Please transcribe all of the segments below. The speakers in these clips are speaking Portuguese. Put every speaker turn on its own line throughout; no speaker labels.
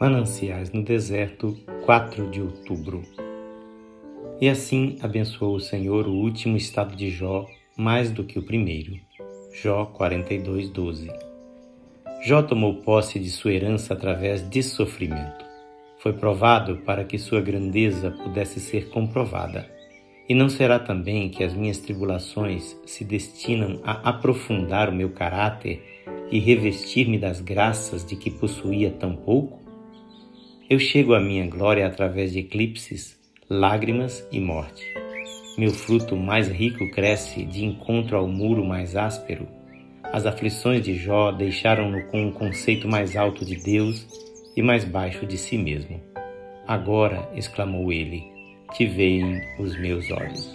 Mananciais no Deserto, 4 de outubro. E assim abençoou o Senhor o último estado de Jó mais do que o primeiro. Jó 42, 12. Jó tomou posse de sua herança através de sofrimento. Foi provado para que sua grandeza pudesse ser comprovada. E não será também que as minhas tribulações se destinam a aprofundar o meu caráter e revestir-me das graças de que possuía tão pouco? Eu chego à minha glória através de eclipses, lágrimas e morte. Meu fruto mais rico cresce de encontro ao muro mais áspero. As aflições de Jó deixaram-no com um conceito mais alto de Deus e mais baixo de si mesmo. Agora, exclamou ele, te veem os meus olhos.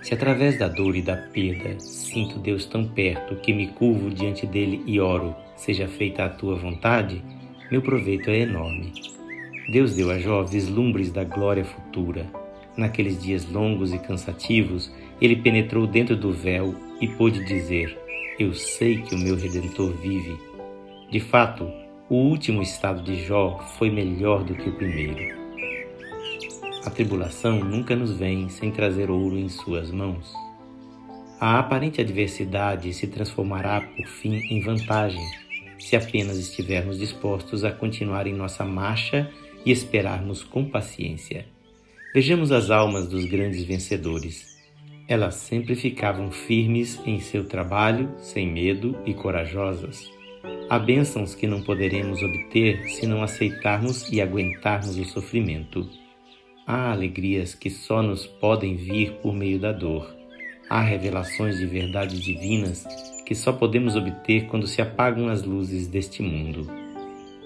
Se através da dor e da perda sinto Deus tão perto que me curvo diante dele e oro, seja feita a tua vontade, meu proveito é enorme. Deus deu a Jó vislumbres da glória futura. Naqueles dias longos e cansativos, ele penetrou dentro do véu e pôde dizer: Eu sei que o meu redentor vive. De fato, o último estado de Jó foi melhor do que o primeiro. A tribulação nunca nos vem sem trazer ouro em suas mãos. A aparente adversidade se transformará por fim em vantagem se apenas estivermos dispostos a continuar em nossa marcha e esperarmos com paciência. Vejamos as almas dos grandes vencedores. Elas sempre ficavam firmes em seu trabalho, sem medo e corajosas. Há bênçãos que não poderemos obter se não aceitarmos e aguentarmos o sofrimento. Há alegrias que só nos podem vir por meio da dor. Há revelações de verdades divinas que só podemos obter quando se apagam as luzes deste mundo.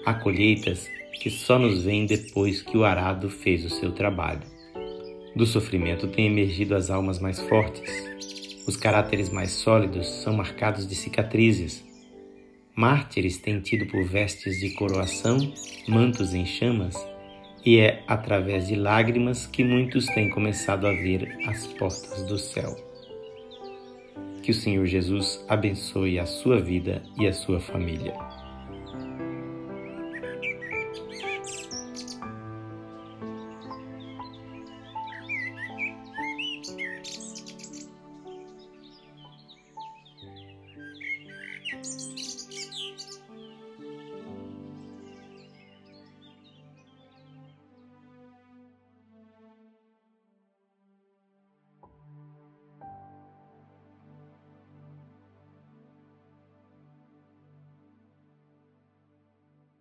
Há colheitas que só nos vêm depois que o arado fez o seu trabalho. Do sofrimento têm emergido as almas mais fortes. Os caráteres mais sólidos são marcados de cicatrizes. Mártires têm tido por vestes de coroação mantos em chamas, e é através de lágrimas que muitos têm começado a ver as portas do céu. Que o Senhor Jesus abençoe a sua vida e a sua família. Thank you.